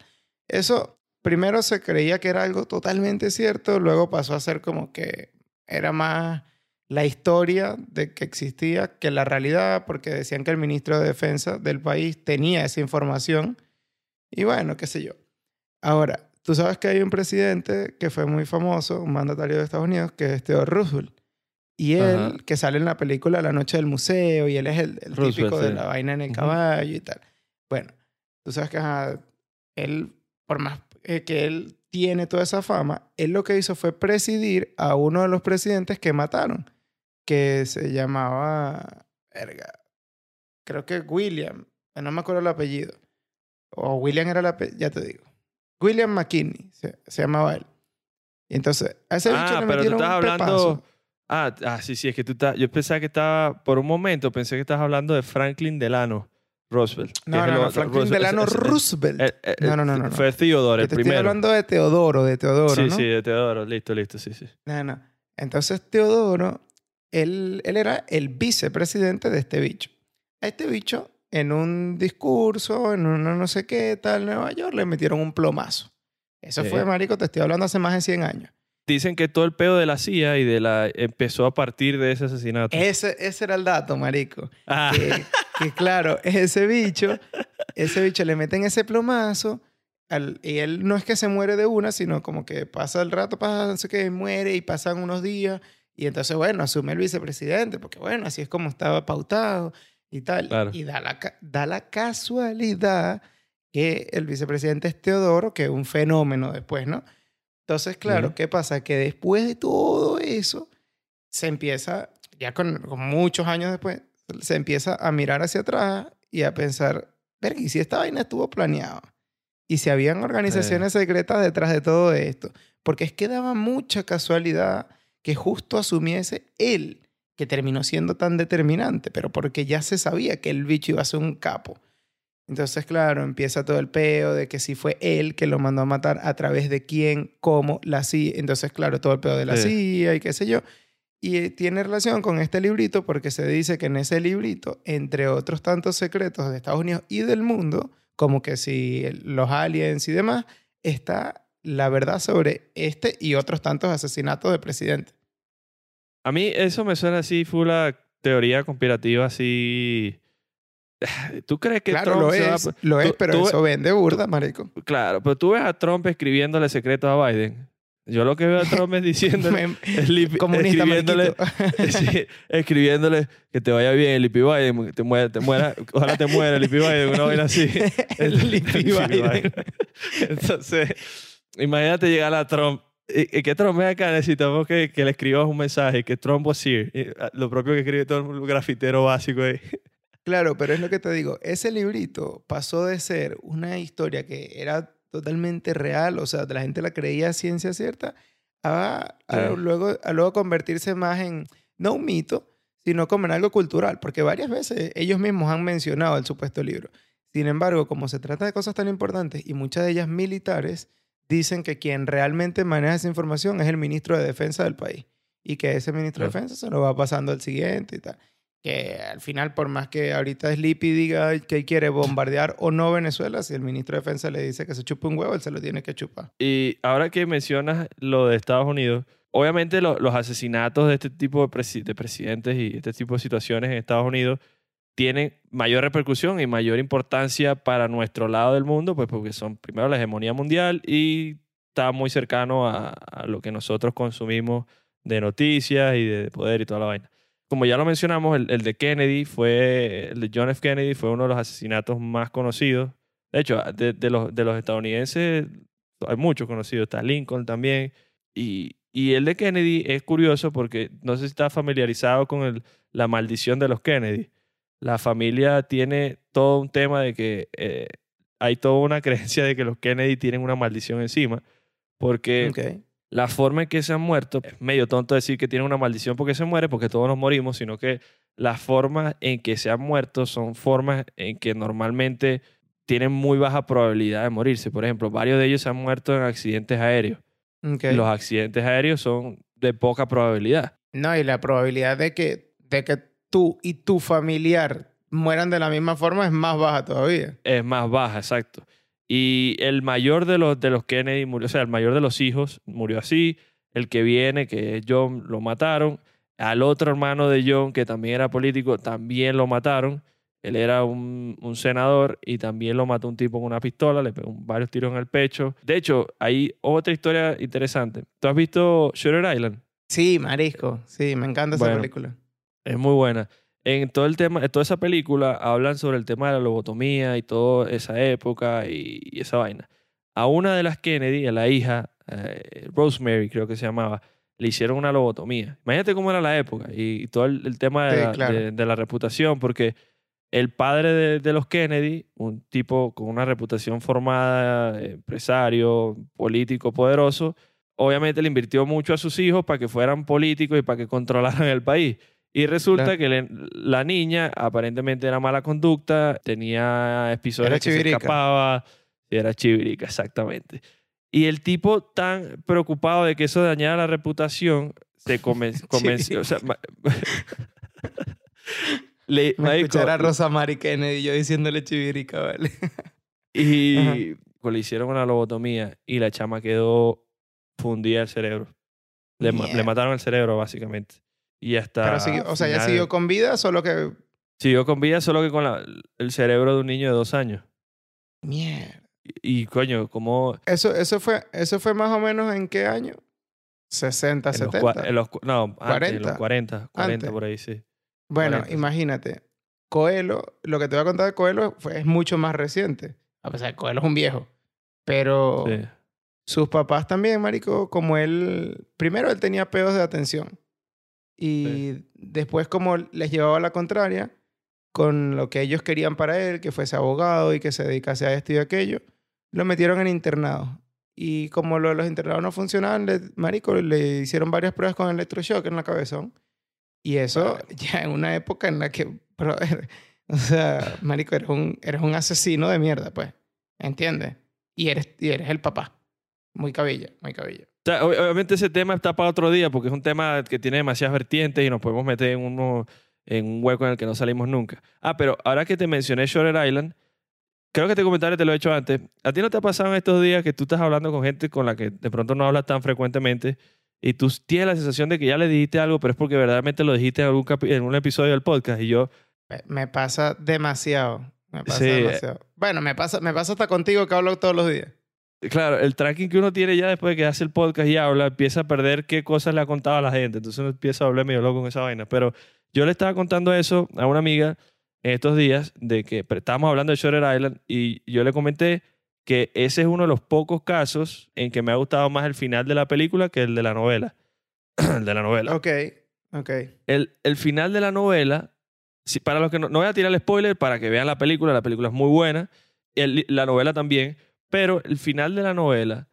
Eso primero se creía que era algo totalmente cierto, luego pasó a ser como que era más la historia de que existía que la realidad, porque decían que el ministro de Defensa del país tenía esa información. Y bueno, qué sé yo. Ahora, tú sabes que hay un presidente que fue muy famoso, un mandatario de Estados Unidos, que es Theodore Roosevelt. Y él, Ajá. que sale en la película La Noche del Museo, y él es el, el típico de sí. la vaina en el caballo y tal. Bueno, tú sabes que ajá, él, por más eh, que él tiene toda esa fama, él lo que hizo fue presidir a uno de los presidentes que mataron, que se llamaba, verga, creo que William, no me acuerdo el apellido. O William era el apellido, ya te digo. William McKinney se, se llamaba él. Y entonces, a ese bicho Ah, le pero tú metieron estás un hablando. pepazo. Ah, ah, sí, sí, es que tú estás. Yo pensaba que estaba. Por un momento pensé que estabas hablando de Franklin Delano Roosevelt. No, no, no, Franklin Roosevelt, Delano es- es- Roosevelt. No, no, no, no. Fue Theodore, el te estoy primero. hablando de Teodoro, de Teodoro, sí, ¿no? sí, de Teodoro. Listo, listo, sí, sí. No, no. Entonces, Teodoro, él, él era el vicepresidente de este bicho. A este bicho, en un discurso, en una no sé qué tal, en Nueva York, le metieron un plomazo. Eso Sí. fue, marico, te estoy hablando hace más de 100 años. Dicen que todo el pedo de la CIA y de la empezó a partir de ese asesinato. Ese, ese era el dato, marico. Ah, que, que (laughs) claro, ese bicho, ese bicho le meten ese plomazo al- y él no es que se muere de una, sino como que pasa el rato, pasa, no sé qué, muere y pasan unos días y entonces, bueno, asume el vicepresidente, porque bueno, así es como estaba pautado y tal. Claro. Y da la, da la casualidad que el vicepresidente es Teodoro, que es un fenómeno después, ¿no? Entonces, claro. ¿qué pasa? Que después de todo eso, se empieza, ya con, con muchos años después, se empieza a mirar hacia atrás y a pensar, verga, ¿y si esta vaina estuvo planeada? ¿Y si habían organizaciones secretas detrás de todo esto? Porque es que daba mucha casualidad que justo asumiese él, que terminó siendo tan determinante, pero porque ya se sabía que el bicho iba a ser un capo. Entonces, claro, empieza todo el peo de que si fue él que lo mandó a matar, a través de quién, cómo, la CIA. Entonces, claro, todo el peo de la Sí. CIA y qué sé yo. Y eh, tiene relación con este librito porque se dice que en ese librito, entre otros tantos secretos de Estados Unidos y del mundo, como que si los aliens y demás, está la verdad sobre este y otros tantos asesinatos de presidentes. a mí eso me suena así, fue la teoría conspirativa así. (laughs) ¿Tú crees que claro, Trump lo se va a- es, lo es, pero tú- eso vende burda, marico. Claro, pero tú ves a Trump escribiéndole secretos a Biden. Yo lo que veo a Trump es (laughs) es Lipi- Comunista, escribiéndole, (laughs) escribiéndole que te vaya bien, Lippy Biden, que te muera, te muera, ojalá te muera, Lippy Biden, una vaina así. El Lippy Biden. Entonces, imagínate llegar a Trump. Y, y que Trump ven acá, necesitamos que, que le escribas un mensaje, que Trump was here. Y, ah, lo propio que escribe todo el grafitero básico ahí. Claro, pero es lo que te digo. Ese librito pasó de ser una historia que era totalmente real, o sea, la gente la creía ciencia cierta, a, a Sí. luego, a luego convertirse más en, no un mito, sino como en algo cultural, porque varias veces ellos mismos han mencionado el supuesto libro. Sin embargo, como se trata de cosas tan importantes y muchas de ellas militares, dicen que quien realmente maneja esa información es el ministro de Defensa del país y que ese ministro de. Defensa se lo va pasando al siguiente y tal que al final, por más que ahorita Sleepy diga que quiere bombardear o no Venezuela, si el ministro de Defensa le dice que se chupe un huevo, él se lo tiene que chupar. Y ahora que mencionas lo de Estados Unidos, obviamente lo- los asesinatos de este tipo de, presi- de presidentes y este tipo de situaciones en Estados Unidos tienen mayor repercusión y mayor importancia para nuestro lado del mundo, pues porque son primero la hegemonía mundial y está muy cercano a, a lo que nosotros consumimos de noticias y de poder y toda la vaina. Como ya lo mencionamos, el, el de Kennedy fue, el de John F. Kennedy fue uno de los asesinatos más conocidos. De hecho, de, de los, de los estadounidenses hay muchos conocidos. Está Lincoln también. Y, y el de Kennedy es curioso porque no sé si está familiarizado con el, la maldición de los Kennedy. La familia tiene todo un tema de que eh, hay toda una (laughs) creencia de que los Kennedy tienen una maldición encima. Porque. La forma en que se han muerto, es medio tonto decir que tienen una maldición porque se muere, porque todos nos morimos, sino que las formas en que se han muerto son formas en que normalmente tienen muy baja probabilidad de morirse. Por ejemplo, varios de ellos se han muerto en accidentes aéreos. Los accidentes aéreos son de poca probabilidad. No, y la probabilidad de que, de que tú y tu familiar mueran de la misma forma es más baja todavía. Es más baja, exacto. Y el mayor de los, de los Kennedy murió, o sea, el mayor de los hijos murió así. El que viene, que es John, lo mataron. Al otro hermano de John, que también era político, también lo mataron. Él era un, un senador y también lo mató un tipo con una pistola, le pegó varios tiros en el pecho. De hecho, hay otra historia interesante. ¿Tú has visto Shutter Island? Sí, marisco. Sí, me encanta esa Bueno. película. Es muy buena. En todo el tema, en toda esa película hablan sobre el tema de la lobotomía y toda esa época y, y esa vaina. A una de las Kennedy, a la hija, eh, Rosemary creo que se llamaba, le hicieron una lobotomía. Imagínate cómo era la época y, y todo el, el tema de, Sí, la, claro. de- de la reputación, porque el padre de, de los Kennedy, un tipo con una reputación formada, empresario, político, poderoso, obviamente le invirtió mucho a sus hijos para que fueran políticos y para que controlaran el país. Y resulta Claro. que le- la niña aparentemente era mala conducta, tenía episodios Era que se escapaba, era chivirica, exactamente. Y el tipo tan preocupado de que eso dañara la reputación, se conven- (laughs) convenció, o sea, ma- (laughs) le, Me marico, escuchará a Rosa Mari Kennedy yo diciéndole chivirica, ¿vale? y Ajá. le hicieron una lobotomía y la chama quedó fundida el cerebro. Le, le mataron el cerebro, básicamente. Y hasta. Pero siguió- o sea, ya siguió con vida, solo que... Siguió con vida, solo que con la- el cerebro de un niño de dos años. Mierda. Y, y, coño, como. Eso, eso, fue, ¿Eso fue más o menos en qué año? 60, En los, 70. cua- en los no, antes, en los 40. 40, 40 Antes. por ahí, sí. Bueno, 40. imagínate. Coelho, lo que te voy a contar de Coelho fue- es mucho más reciente. A pesar de que Coelho es un viejo. Pero Sí. sus papás también, marico, como él... Primero él tenía pedos de atención. Y después como les llevaba la contraria con lo que ellos querían para él, que fuese abogado y que se dedicase a esto y aquello, lo metieron en internado. Y como lo los internados no funcionaban, le, marico, le hicieron varias pruebas con electroshock en la cabezón. Y eso (laughs) ya en una época en la que, (laughs) o sea, marico, eres un, eres un asesino de mierda, pues. ¿Entiendes? Y eres, y eres el papá. Muy cabilla, muy cabilla. Sea, obviamente ese tema está para otro día porque es un tema que tiene demasiadas vertientes y nos podemos meter en, uno, en un hueco en el que no salimos nunca. Ah, pero ahora que te mencioné Shutter Island, creo que este comentario te lo he hecho antes. ¿A ti no te ha pasado en estos días que tú estás hablando con gente con la que de pronto no hablas tan frecuentemente y tú tienes la sensación de que ya le dijiste algo, pero es porque verdaderamente lo dijiste en algún, en un episodio del podcast y yo... Me- Me pasa demasiado. Me pasa Sí. demasiado. Bueno, me pasa, me pasa hasta contigo que hablo todos los días. Claro, el tracking que uno tiene ya después de que hace el podcast y habla, empieza a perder qué cosas le ha contado a la gente. Entonces uno empieza a hablar medio loco con esa vaina. Pero yo le estaba contando eso a una amiga en estos días de que estábamos hablando de Shutter Island y yo le comenté que ese es uno de los pocos casos en que me ha gustado más el final de la película que el de la novela. (clears throat) el de la novela. Ok, ok. El, el final de la novela, si, para los que no, no voy a tirar el spoiler para que vean la película, la película es muy buena, el- la novela también, pero el final de la novela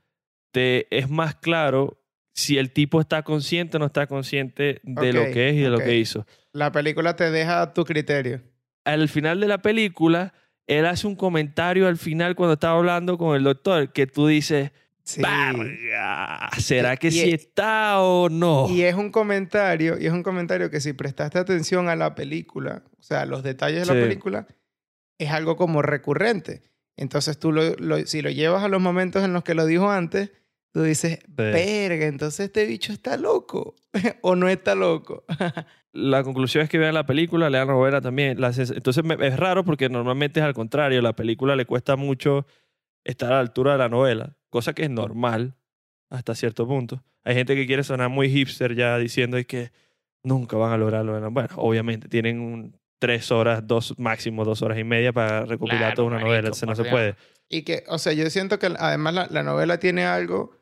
te es más claro si el tipo está consciente o no está consciente de Ok, lo que es y de ok. lo que hizo. La película te deja a tu criterio. Al final de la película, él hace un comentario al final cuando estaba hablando con el doctor que tú dices, Sí. "Verga, ¿será que Y- sí está o no? Y es un comentario, y es un comentario que si prestaste atención a la película, o sea, a los detalles de la Sí. película, es algo como recurrente. Entonces tú lo, lo- si lo llevas a los momentos en los que lo dijo antes, tú dices, verga, entonces este bicho está loco (laughs) o no está loco. (laughs) la conclusión es que vean la película, lean la novela también. Entonces es raro porque normalmente es al contrario. La película le cuesta mucho estar a la altura de la novela, cosa que es normal hasta cierto punto. Hay gente que quiere sonar muy hipster ya diciendo que nunca van a lograrlo. ¿no? Bueno, obviamente tienen un, tres horas, dos, máximo dos horas y media para recopilar Claro, toda una marico, novela. Eso no se puede. Y que, o sea, yo siento que además la, la novela tiene algo,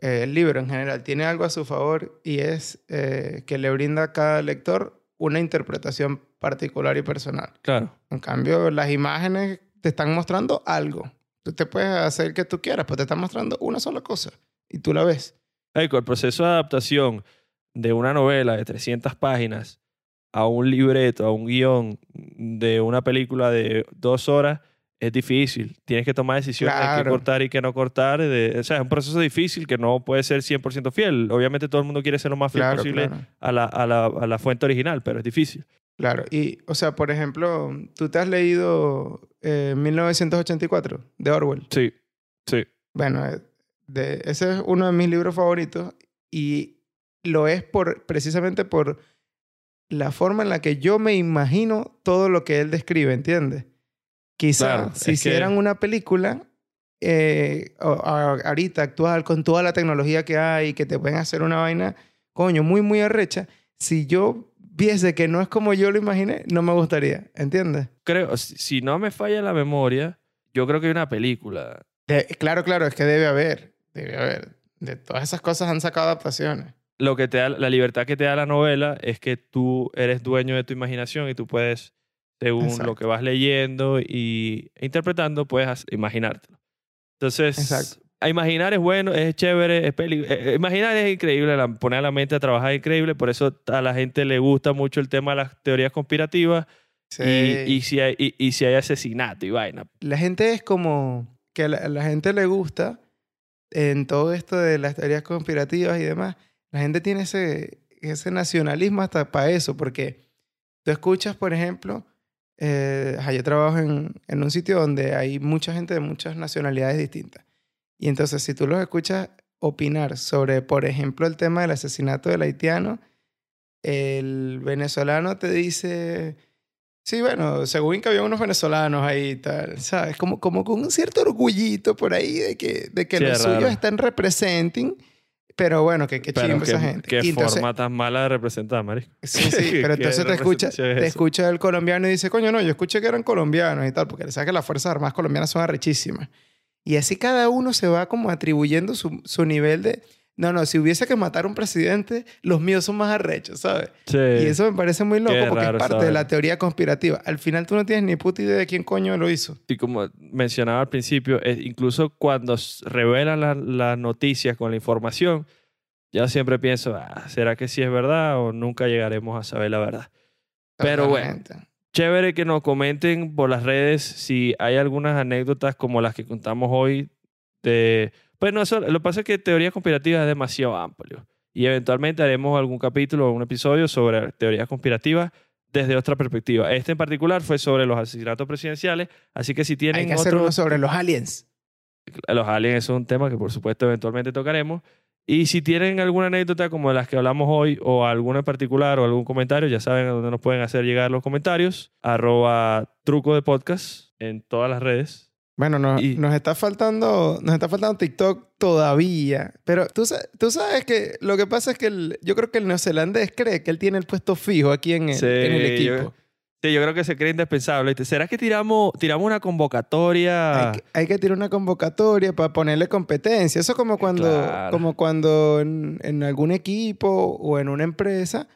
eh, el libro en general, tiene algo a su favor y es eh, que le brinda a cada lector una interpretación particular y personal. Claro. En cambio, las imágenes te están mostrando algo. Tú te puedes hacer que tú quieras, pero te están mostrando una sola cosa y tú la ves. El proceso de adaptación de una novela de 300 páginas a un libreto, a un guion de una película de dos horas es difícil. Tienes que tomar decisiones de qué Claro. cortar y qué no cortar. de- o sea, es un proceso difícil que no puede ser 100% fiel. Obviamente todo el mundo quiere ser lo más fiel Claro, posible claro. A, la, a, la, a la fuente original, pero es difícil. Claro. Y, o sea, por ejemplo, tú te has leído eh, 1984 de Orwell. Sí, sí. Bueno, eh, de, ese es uno de mis libros favoritos y lo es por, precisamente por la forma en la que yo me imagino todo lo que él describe, ¿entiendes? Quizá Claro, si que- hicieran una película eh, ahorita actual con toda la tecnología que hay que te pueden hacer una vaina, coño, muy, muy arrecha, si yo viese que no es como yo lo imaginé, no me gustaría, ¿entiendes? Creo, si, si no me falla la memoria, yo creo que hay una película. De- claro, claro, es que debe haber, debe haber. De todas esas cosas han sacado adaptaciones. Lo que te da, la libertad que te da la novela es que tú eres dueño de tu imaginación y tú puedes, según Exacto. lo que vas leyendo y e interpretando, puedes imaginártelo. Entonces, Exacto. a imaginar es bueno, es chévere, es peli eh, eh, imaginar es increíble, la- poner a la mente a trabajar es increíble, por eso a la gente le gusta mucho el tema de las teorías conspirativas Sí. y, y si hay, y, y si hay asesinato y vaina. La gente es como que a la, a la gente le gusta en todo esto de las teorías conspirativas y demás. La gente tiene ese, ese nacionalismo hasta para eso, porque tú escuchas, por ejemplo, eh, yo trabajo en, en un sitio donde hay mucha gente de muchas nacionalidades distintas. Y entonces, si tú los escuchas opinar sobre, por ejemplo, el tema del asesinato del haitiano, el venezolano te dice, sí, bueno, según que había unos venezolanos ahí y tal, ¿sabes? Como, como con un cierto orgullito por ahí de que, de que Sí, los suyos están representing, pero bueno, qué Pero qué, esa gente. qué Y entonces- forma tan mala de representar, marico. Sí, sí, (laughs) ¿Qué pero entonces te escucha, es te escucha el colombiano y dice, coño, no, yo escuché que eran colombianos y tal, porque sabes que las Fuerzas Armadas colombianas son arrechísimas. Y así cada uno se va como atribuyendo su, su nivel de, no, no, si hubiese que matar a un presidente, los míos son más arrechos, ¿sabes? Sí. Y eso me parece muy loco Qué porque es parte de la teoría conspirativa. Al final tú no tienes ni puta idea de quién coño lo hizo. Y como mencionaba al principio, es- incluso cuando revelan la- las noticias con la información, yo siempre pienso, "Ah, ¿será que sí es verdad o nunca llegaremos a saber la verdad? Pero bueno. Chévere que nos comenten por las redes si hay algunas anécdotas como las que contamos hoy de... Pues no, solo- lo que pasa es que teoría conspirativa es demasiado amplio y eventualmente haremos algún capítulo o un episodio sobre teorías conspirativas desde otra perspectiva. Este en particular fue sobre los asesinatos presidenciales, así que si tienen Hay que hacer otro- uno sobre los aliens. los aliens es un tema que por supuesto eventualmente tocaremos. Y si tienen alguna anécdota como las que hablamos hoy o alguna en particular o algún comentario, ya saben a dónde nos pueden hacer llegar los comentarios. Arroba truco de podcast en todas las redes. Bueno, nos, Y- nos está faltando, nos está faltando TikTok todavía. Pero tú, sa- tú sabes que lo que pasa es que el- yo creo que el neozelandés cree que él tiene el puesto fijo aquí en el, Sí, en el yo- equipo. Sí, yo creo que se cree indispensable. ¿Será que tiramos, tiramos una convocatoria? Hay, que, hay que tirar una convocatoria para ponerle competencia. Eso es como cuando, Claro. como cuando en, en algún equipo o en una empresa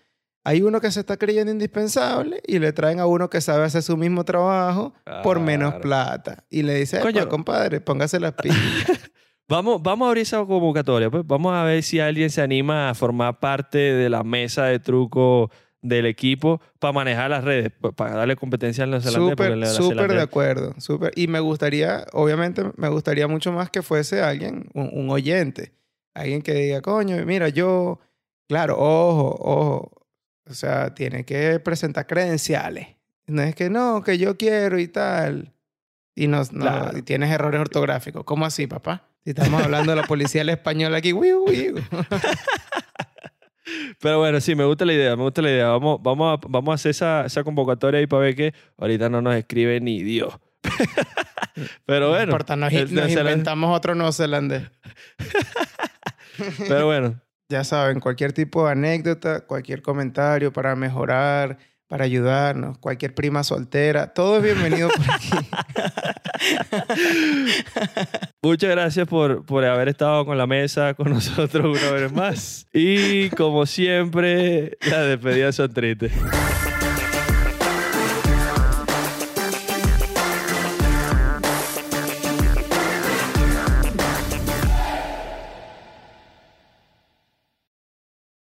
hay uno que se está creyendo indispensable y le traen a uno que sabe hacer su mismo trabajo por menos plata. Y le dice, Coño. "Epa, compadre, póngase las pilas. (laughs) Vamos, vamos a abrir esa convocatoria. Pues. Vamos a ver si alguien se anima a formar parte de la mesa de truco del equipo para manejar las redes, pa- para darle competencia al neozelandés. porque el Súper, súper de acuerdo. Súper. Y me gustaría, obviamente, me gustaría mucho más que fuese alguien, un, un oyente. Alguien que diga, coño, mira, yo, claro, ojo, ojo. O sea, tiene que presentar credenciales. No es que no, que yo quiero y tal. Y, no, no- Claro. y tienes errores ortográficos. ¿Cómo así, papá? Si (laughs) estamos hablando de la policía del español aquí, wiu, wiu. (laughs) Pero bueno, sí, me gusta la idea, me gusta la idea. Vamos, vamos, a, vamos a hacer esa, esa convocatoria ahí para ver que ahorita no nos escribe ni Dios. (laughs) Pero No bueno, importa, nos, nos inventamos otro neozelandés. pero bueno, Ya saben, cualquier tipo de anécdota, cualquier comentario para mejorar, para ayudarnos, cualquier prima soltera, todo es bienvenido por aquí. (laughs) Muchas gracias por, por haber estado con la mesa con nosotros una vez más. Y como siempre, las despedidas son tristes.